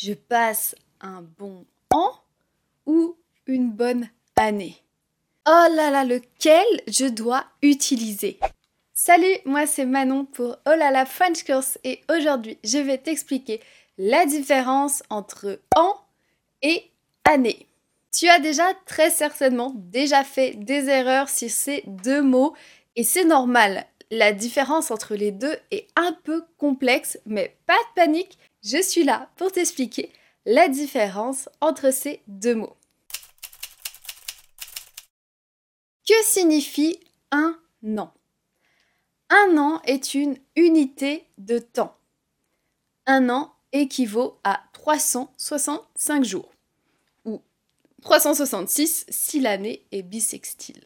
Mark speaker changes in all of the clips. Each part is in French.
Speaker 1: Je passe un bon an ou une bonne année Oh là là, lequel je dois utiliser? Salut, moi c'est Manon pour Oh là là French Course et aujourd'hui je vais t'expliquer la différence entre an et année. Tu as déjà très certainement déjà fait des erreurs sur ces deux mots et c'est normal. La différence entre les deux est un peu complexe, mais pas de panique, je suis là pour t'expliquer la différence entre ces deux mots. Que signifie un an? Un an est une unité de temps. Un an équivaut à 365 jours, ou 366 si l'année est bissextile.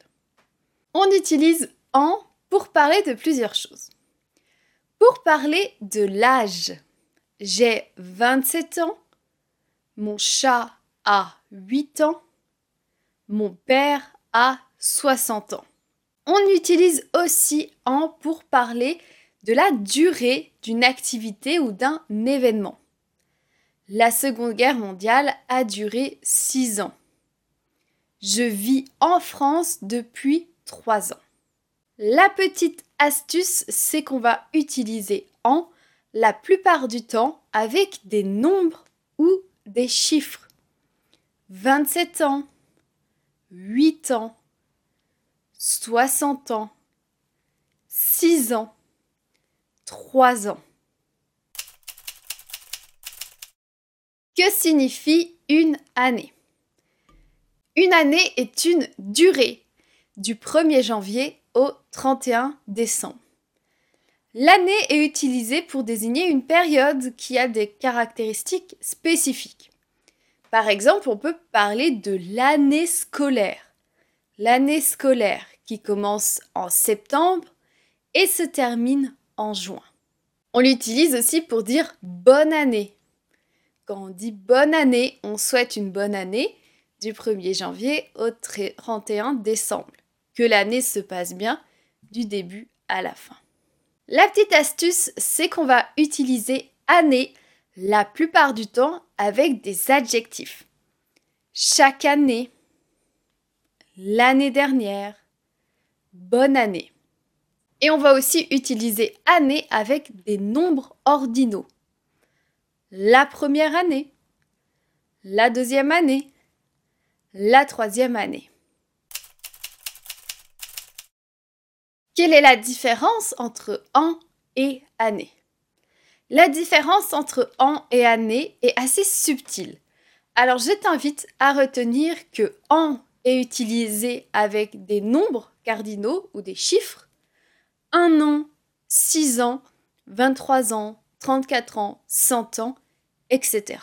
Speaker 1: On utilise an pour parler de plusieurs choses. Pour parler de l'âge, j'ai 27 ans, mon chat a 8 ans, mon père a 60 ans. On utilise aussi en pour parler de la durée d'une activité ou d'un événement. La Seconde Guerre mondiale a duré 6 ans. Je vis en France depuis 3 ans. La petite astuce, c'est qu'on va utiliser en la plupart du temps avec des nombres ou des chiffres. 27 ans, 8 ans, 60 ans, 6 ans, 3 ans. Que signifie une année? Une année est une durée du 1er janvier au 31 décembre. L'année est utilisée pour désigner une période qui a des caractéristiques spécifiques. Par exemple, on peut parler de l'année scolaire. L'année scolaire qui commence en septembre et se termine en juin. On l'utilise aussi pour dire bonne année. Quand on dit bonne année, on souhaite une bonne année du 1er janvier au 31 décembre. Que l'année se passe bien du début à la fin. La petite astuce, c'est qu'on va utiliser année la plupart du temps avec des adjectifs. Chaque année, l'année dernière, bonne année. Et on va aussi utiliser année avec des nombres ordinaux. La première année, la deuxième année, la troisième année. Quelle est la différence entre an et année? La différence entre an et année est assez subtile. Alors je t'invite à retenir que an est utilisé avec des nombres cardinaux ou des chiffres. Un an, 6 ans, 23 ans, 34 ans, 100 ans, etc.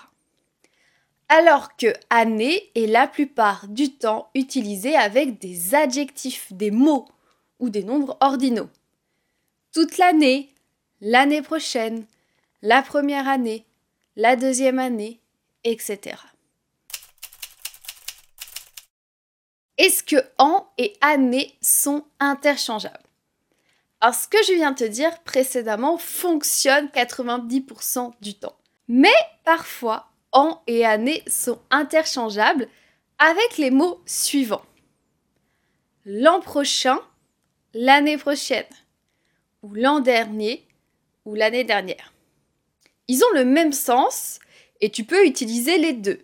Speaker 1: Alors que année est la plupart du temps utilisé avec des adjectifs, des mots ou des nombres ordinaux. Toute l'année, l'année prochaine, la première année, la deuxième année, etc. Est-ce que an et année sont interchangeables? Alors ce que je viens de te dire précédemment fonctionne 90% du temps. Mais parfois, an et année sont interchangeables avec les mots suivants. L'an prochain, l'année prochaine, ou l'an dernier, ou l'année dernière. Ils ont le même sens et tu peux utiliser les deux.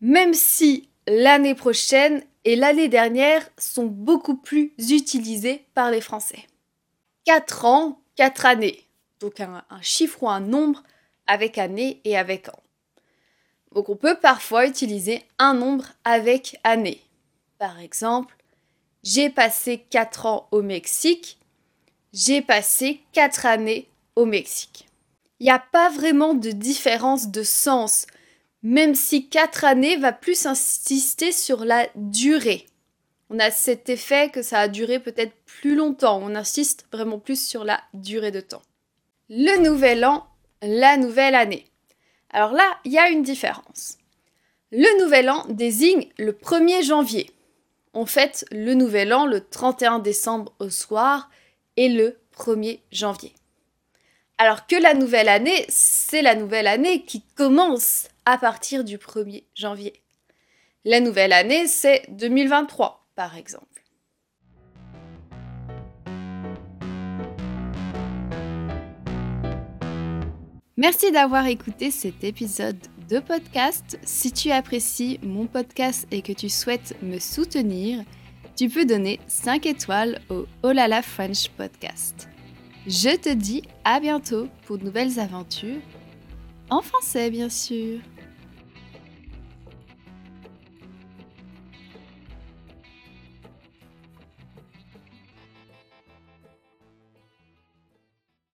Speaker 1: Même si l'année prochaine et l'année dernière sont beaucoup plus utilisés par les Français. 4 ans, 4 années. Donc un, un, chiffre ou un nombre avec année et avec an. Donc on peut parfois utiliser un nombre avec année. Par exemple, j'ai passé 4 ans au Mexique. J'ai passé 4 années au Mexique. Il n'y a pas vraiment de différence de sens, même si 4 années va plus insister sur la durée. On a cet effet que ça a duré peut-être plus longtemps. On insiste vraiment plus sur la durée de temps. Le nouvel an, la nouvelle année. Alors là, il y a une différence. Le nouvel an désigne le 1er janvier on fête le nouvel an le 31 décembre au soir et le 1er janvier. Alors que la nouvelle année, c'est la nouvelle année qui commence à partir du 1er janvier. La nouvelle année, c'est 2023, par exemple. Merci d'avoir écouté cet épisode de podcast. Si tu apprécies mon podcast et que tu souhaites me soutenir, tu peux donner 5 étoiles au Olala French Podcast. Je te dis à bientôt pour de nouvelles aventures, en français bien sûr.